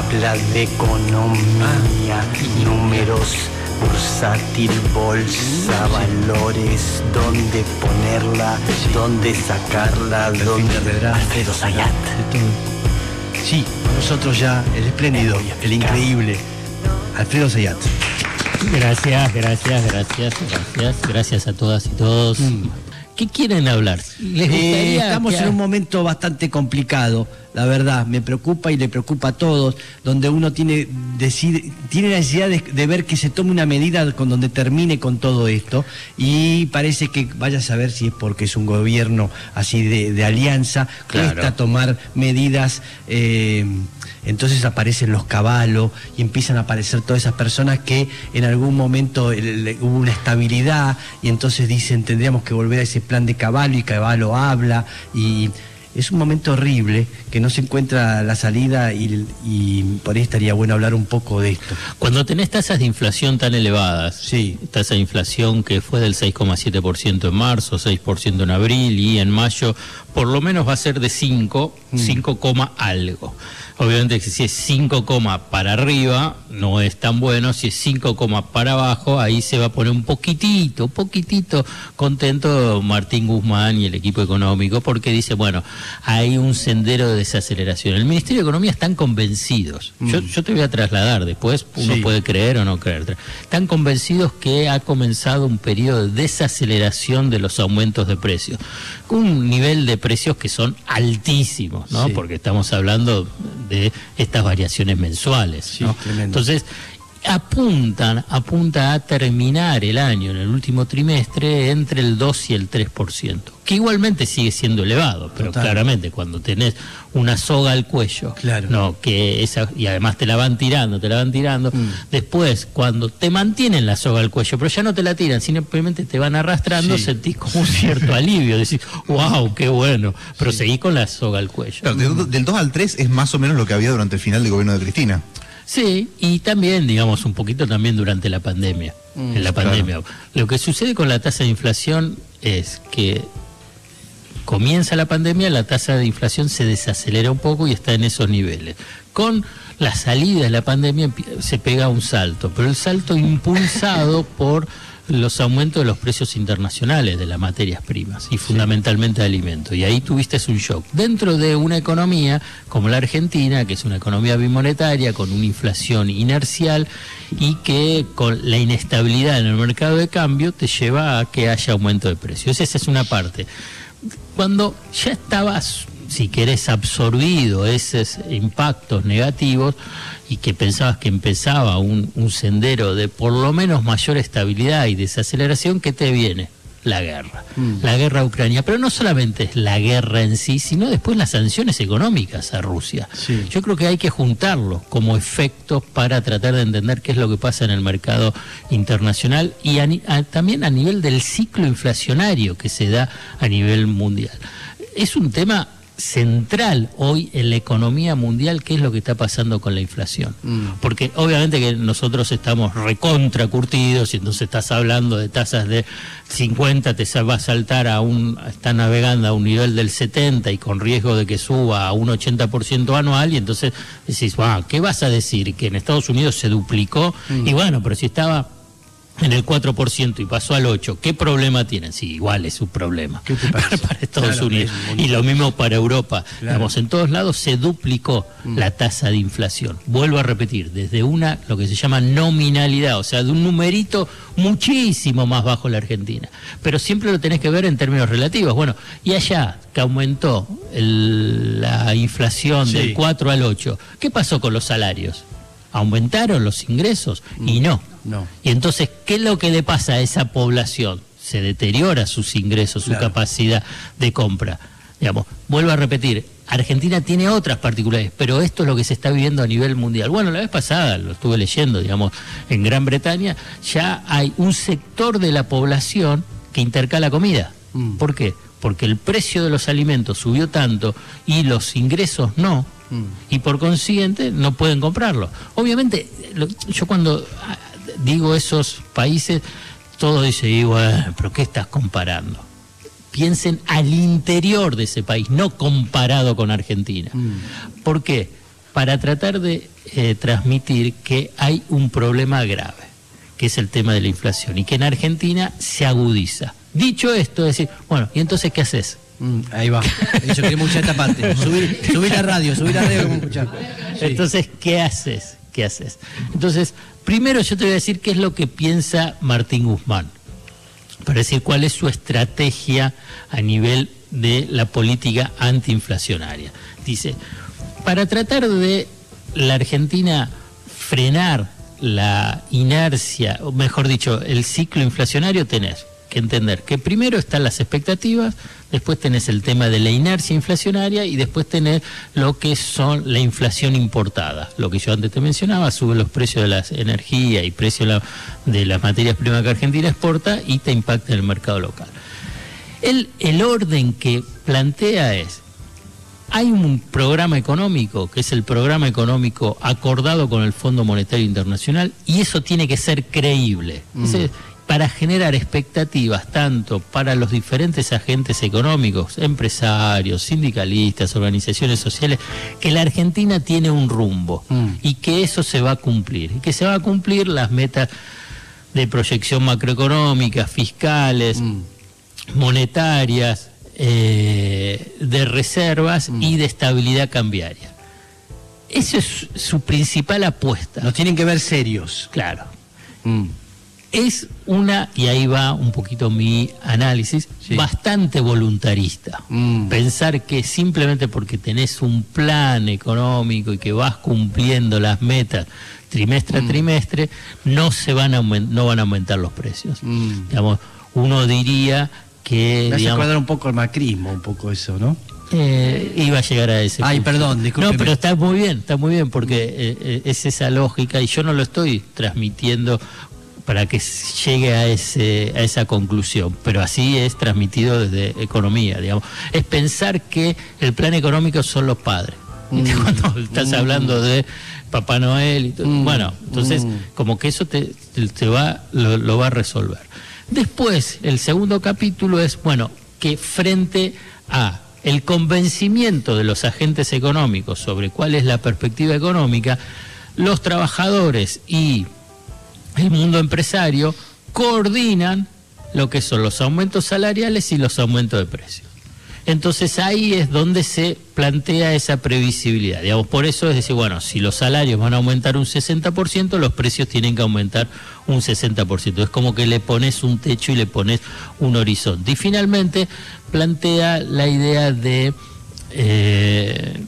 habla de economía, números, bursátil, bolsa, valores, dónde ponerla, dónde sacarla, dónde... Alfredo Sayat. Sí, nosotros ya, el espléndido, el increíble, Alfredo Sayat. Gracias, gracias, gracias, gracias, gracias a todas y todos. ¿Qué quieren hablar? ¿Les Eh, estamos que- en un momento bastante complicado, la verdad, me preocupa y le preocupa a todos, donde uno tiene, decide- tiene la necesidad de, de ver que se tome una medida con donde termine con todo esto y parece que vaya a saber si es porque es un gobierno así de, de alianza, Claro. cuesta tomar medidas, eh, entonces aparecen los caballos y empiezan a aparecer todas esas personas que en algún momento hubo una estabilidad y entonces dicen tendríamos que volver a ese plan de caballo y caballo habla y es un momento horrible que no se encuentra la salida y, y por ahí estaría bueno hablar un poco de esto. Cuando tenés tasas de inflación tan elevadas, Sí. tasa de inflación que fue del 6,7% en marzo, 6% en abril y en mayo, por lo menos va a ser de 5, Mm. 5, coma algo. Obviamente si es 5, coma para arriba no es tan bueno, si es 5, coma para abajo ahí se va a poner un poquitito, un poquitito contento Martín Guzmán y el equipo económico porque dice, bueno, hay un sendero de desaceleración. El Ministerio de Economía están convencidos. Yo, yo te voy a trasladar después, uno Mm. Sí. puede creer o no creer. Están convencidos que ha comenzado un periodo de desaceleración de los aumentos de precios, con un nivel de precios que son altísimos, ¿no? Sí. Porque estamos hablando de estas variaciones mensuales, Sí. Entonces, apuntan, apunta a terminar el año en el último trimestre entre el 2 y el 3%, que igualmente sigue siendo elevado, pero Total. claramente cuando tenés una soga al cuello, Claro. no, que esa, y además te la van tirando, te la van tirando, Mm. después cuando te mantienen la soga al cuello, pero ya no te la tiran, simplemente te van arrastrando, Sí. sentís como un cierto alivio, decís, wow, qué bueno, pero seguís con la soga al cuello. Claro, de- del 2 al 3 es más o menos lo que había durante el final del gobierno de Cristina. Sí, y también, digamos, un poquito también durante la pandemia. Mm, en la claro. pandemia. Lo que sucede con la tasa de inflación es que comienza la pandemia, la tasa de inflación se desacelera un poco y está en esos niveles. Con la salida de la pandemia se pega un salto, pero el salto impulsado por los aumentos de los precios internacionales de las materias primas y fundamentalmente de alimentos. Y ahí tuviste un shock. Dentro de una economía como la Argentina, que es una economía bimonetaria, con una inflación inercial y que con la inestabilidad en el mercado de cambio te lleva a que haya aumento de precios. Esa es una parte cuando ya estabas, si querés, absorbido esos impactos negativos y que pensabas que empezaba un, un sendero de por lo menos mayor estabilidad y desaceleración, ¿qué te viene? La guerra, la guerra a Ucrania. Pero no solamente es la guerra en sí, sino después las sanciones económicas a Rusia. Sí. Yo creo que hay que juntarlo como efectos para tratar de entender qué es lo que pasa en el mercado internacional y a a- también a nivel del ciclo inflacionario que se da a nivel mundial. Es un tema central hoy en la economía mundial qué es lo que está pasando con la inflación. Porque obviamente que nosotros estamos recontra curtidos y entonces estás hablando de tasas de 50, te va a saltar a un, está navegando a un nivel del 70 y con riesgo de que suba a un 80% anual y entonces decís, "Ah, ¿qué vas a decir? Que en Estados Unidos se duplicó y bueno, pero si estaba en el 4% y pasó al 8%, ¿qué problema tienen? Sí, igual es un problema ¿Qué te parece? para Estados Claro, Unidos. es Y lo mismo para Europa. Claro. Mm. Digamos, en todos lados se duplicó la tasa de inflación. Vuelvo a repetir, desde una, lo que se llama nominalidad, o sea, de un numerito muchísimo más bajo la Argentina. Pero siempre lo tenés que ver en términos relativos. Bueno, y allá, que aumentó el- la inflación Sí. del 4 al 8, ¿qué pasó con los salarios? ¿Aumentaron los ingresos? Y no. No. Y entonces, ¿qué es lo que le pasa a esa población? Se deteriora sus ingresos, su Claro. capacidad de compra. Digamos, vuelvo a repetir, Argentina tiene otras particularidades, pero esto es lo que se está viviendo a nivel mundial. Bueno, la vez pasada lo estuve leyendo, digamos, en Gran Bretaña ya hay un sector de la población que intercala comida. Mm. ¿Por qué? Porque el precio de los alimentos subió tanto y los ingresos no, Mm. y por consiguiente no pueden comprarlo. Obviamente, lo- yo cuando digo esos países, todo dice, y bueno, pero ¿qué estás comparando? piensen al interior de ese país, no comparado con Argentina. ¿Por qué? Para tratar de eh, transmitir que hay un problema grave, que es el tema de la inflación, y que en Argentina se agudiza. Dicho esto, decir, bueno, ¿y entonces qué haces? Mm, ahí va. Yo quería escuchar esta parte. Subir, subir la radio, subir la radio escuchar. Sí. Entonces, ¿qué haces? ¿Qué haces? Entonces, primero yo te voy a decir qué es lo que piensa Martín Guzmán, para decir cuál es su estrategia a nivel de la política antiinflacionaria. Dice, para tratar de la Argentina frenar la inercia, o mejor dicho, el ciclo inflacionario, tenés que entender que primero están las expectativas, después tenés el tema de la inercia inflacionaria y después tenés lo que son la inflación importada. Lo que yo antes te mencionaba, sube los precios de las energías y precios de las materias primas que Argentina exporta y te impacta en el mercado local. El, el orden que plantea es, hay un programa económico, que es el programa económico acordado con el Fondo Monetario Internacional, y eso tiene que ser creíble. Mm. Ese, para generar expectativas tanto para los diferentes agentes económicos, empresarios, sindicalistas, organizaciones sociales, que la Argentina tiene un rumbo mm. y que eso se va a cumplir, y que se va a cumplir las metas de proyección macroeconómica, fiscales, mm. monetarias, eh, de reservas mm. y de estabilidad cambiaria. Esa es su principal apuesta. Nos tienen que ver serios. Claro. Es una, y ahí va un poquito mi análisis, sí. bastante voluntarista. Mm. Pensar que simplemente porque tenés un plan económico y que vas cumpliendo las metas trimestre a mm. trimestre, no, se van a no van a aumentar los precios. Mm. Digamos, uno diría que... Me hace acordar un poco el macrismo, un poco eso, ¿no? Eh, iba a llegar a ese. Ay, punto. perdón, disculpe. No, pero está muy bien, está muy bien, porque eh, eh, es esa lógica y yo no lo estoy transmitiendo para que llegue a, ese, a esa conclusión, pero así es transmitido desde economía, digamos. Es pensar que el plan económico son los padres. Mm. Cuando estás mm. hablando de Papá Noel y todo. Mm. Bueno, entonces como que eso te, te va, lo, lo va a resolver. Después, el segundo capítulo es, bueno, que frente a el convencimiento de los agentes económicos sobre cuál es la perspectiva económica, los trabajadores y el mundo empresario coordinan lo que son los aumentos salariales y los aumentos de precios. Entonces ahí es donde se plantea esa previsibilidad. Digamos, por eso es decir, bueno, si los salarios van a aumentar un 60%, los precios tienen que aumentar un 60%. Es como que le pones un techo y le pones un horizonte. Y finalmente plantea la idea de eh,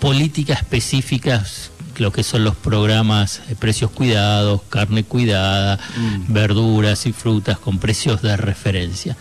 políticas específicas lo que son los programas de precios cuidados, carne cuidada, mm. verduras y frutas con precios de referencia.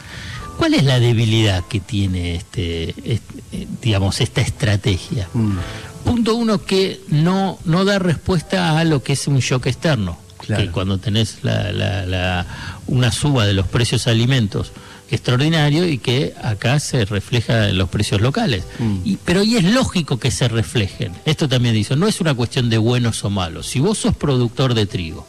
¿Cuál es la debilidad que tiene este, este digamos, esta estrategia? Mm. Punto uno, que no, no da respuesta a lo que es un shock externo. Claro. Que cuando tenés la, la, la, una suba de los precios de alimentos extraordinario y que acá se refleja en los precios locales. Mm. Y, pero y es lógico que se reflejen. Esto también dice, no es una cuestión de buenos o malos. Si vos sos productor de trigo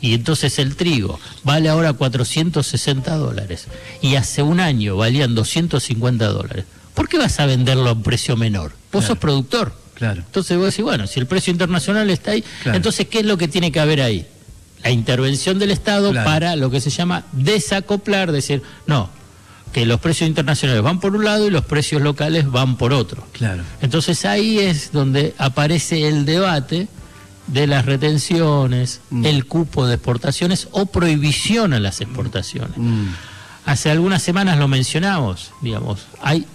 y entonces el trigo vale ahora 460 dólares y hace un año valían 250 dólares, ¿por qué vas a venderlo a un precio menor? Vos claro. sos productor. Claro. Entonces vos decís, bueno, si el precio internacional está ahí, claro. entonces ¿qué es lo que tiene que haber ahí? La intervención del Estado claro. para lo que se llama desacoplar, decir, no, que los precios internacionales van por un lado y los precios locales van por otro. Claro. Entonces ahí es donde aparece el debate de las retenciones, mm. el cupo de exportaciones o prohibición a las exportaciones. Mm. Hace algunas semanas lo mencionamos, digamos, hay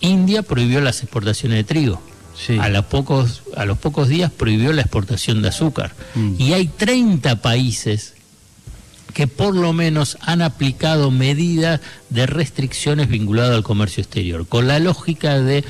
India prohibió las exportaciones de trigo. Sí. A, los pocos, a los pocos días prohibió la exportación de azúcar. Mm. Y hay 30 países que por lo menos han aplicado medidas de restricciones vinculadas al comercio exterior, con la lógica de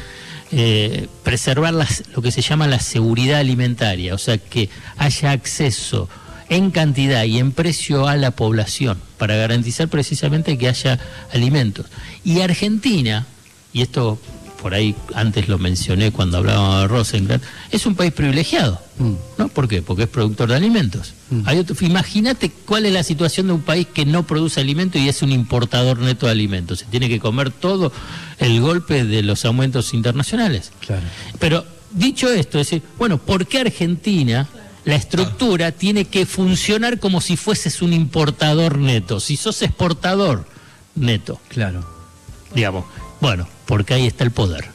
eh, preservar las, lo que se llama la seguridad alimentaria, o sea, que haya acceso en cantidad y en precio a la población, para garantizar precisamente que haya alimentos. Y Argentina, y esto por ahí antes lo mencioné cuando hablábamos de Rosenkrantz, es un país privilegiado. Mm. ¿No? ¿Por qué? Porque es productor de alimentos. Mm. Hay otro- Imagínate cuál es la situación de un país que no produce alimentos y es un importador neto de alimentos. Se tiene que comer todo el golpe de los aumentos internacionales. Claro. Pero dicho esto, es decir, bueno, ¿por qué Argentina, la estructura, tiene que funcionar como si fueses un importador neto? Si sos exportador neto, Claro. digamos. Bueno, porque ahí está el poder.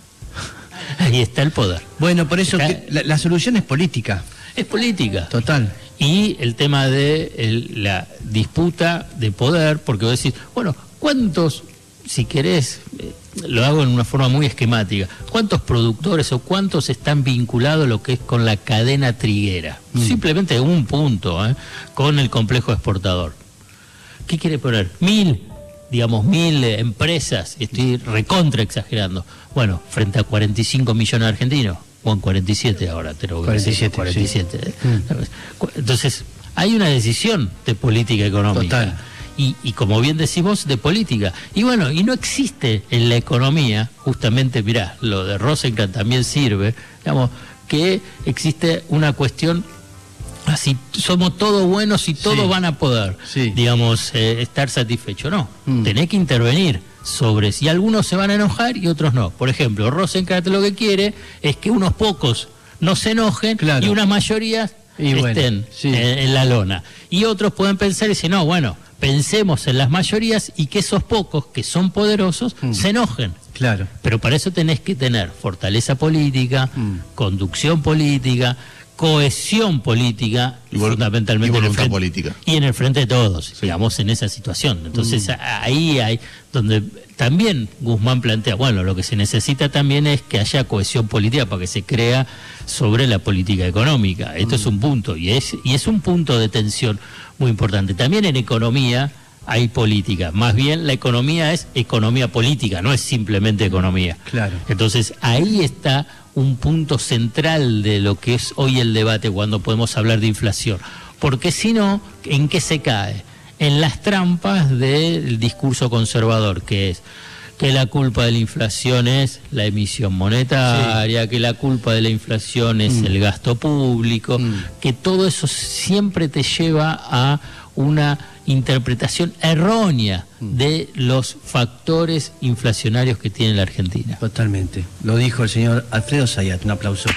ahí está el poder. Bueno, por eso que la, la solución es política, Es política. total. Y el tema de el- la disputa de poder, porque vos decís, bueno, ¿cuántos, si querés, eh, lo hago en una forma muy esquemática, cuántos productores o cuántos están vinculados a lo que es con la cadena triguera? Simplemente un punto, ¿eh? con el complejo exportador. ¿Qué quiere poner? Mil, digamos, mil eh, empresas, estoy recontra exagerando. Bueno, frente a 45 millones de argentinos, o en 47 ahora, te lo voy a decir, 47, 47. Cu- Entonces, hay una decisión de política económica. Total. Y, y como bien decimos, de política. Y bueno, y no existe en la economía, justamente, mirá, lo de Rosenkrantz también sirve, digamos, que existe una cuestión así, somos todos buenos y todos Sí. van a poder, Sí. digamos, eh, estar satisfechos. No, Mm. tenés que intervenir sobre si algunos se van a enojar y otros no. Por ejemplo, Rosenkrantz lo que quiere es que unos pocos no se enojen Claro. y unas mayorías Y bueno, estén sí. en, en la lona. Y otros pueden pensar y decir, no, bueno, pensemos en las mayorías y que esos pocos que son poderosos Mm. se enojen. Claro. Pero para eso tenés que tener fortaleza política, Mm. conducción política, cohesión política Y fundamentalmente y en el frente- política. y en el frente de todos, digamos, en esa situación. Entonces Mm. ahí hay donde también Guzmán plantea, bueno, lo que se necesita también es que haya cohesión política para que se crea sobre la política económica. Esto Mm. es un punto y es y es un punto de tensión muy importante. También en economía hay política. Más bien la economía es economía política, no es simplemente economía. Claro. Entonces ahí está un punto central de lo que es hoy el debate cuando podemos hablar de inflación. Porque si no, ¿en qué se cae? En las trampas del discurso conservador, que es que la culpa de la inflación es la emisión monetaria, que la culpa de la inflación es Mm. el gasto público, Mm. que todo eso siempre te lleva a una interpretación errónea Mm. de los factores inflacionarios que tiene la Argentina. Totalmente. Lo dijo el señor Alfredo Sayat. Un aplauso.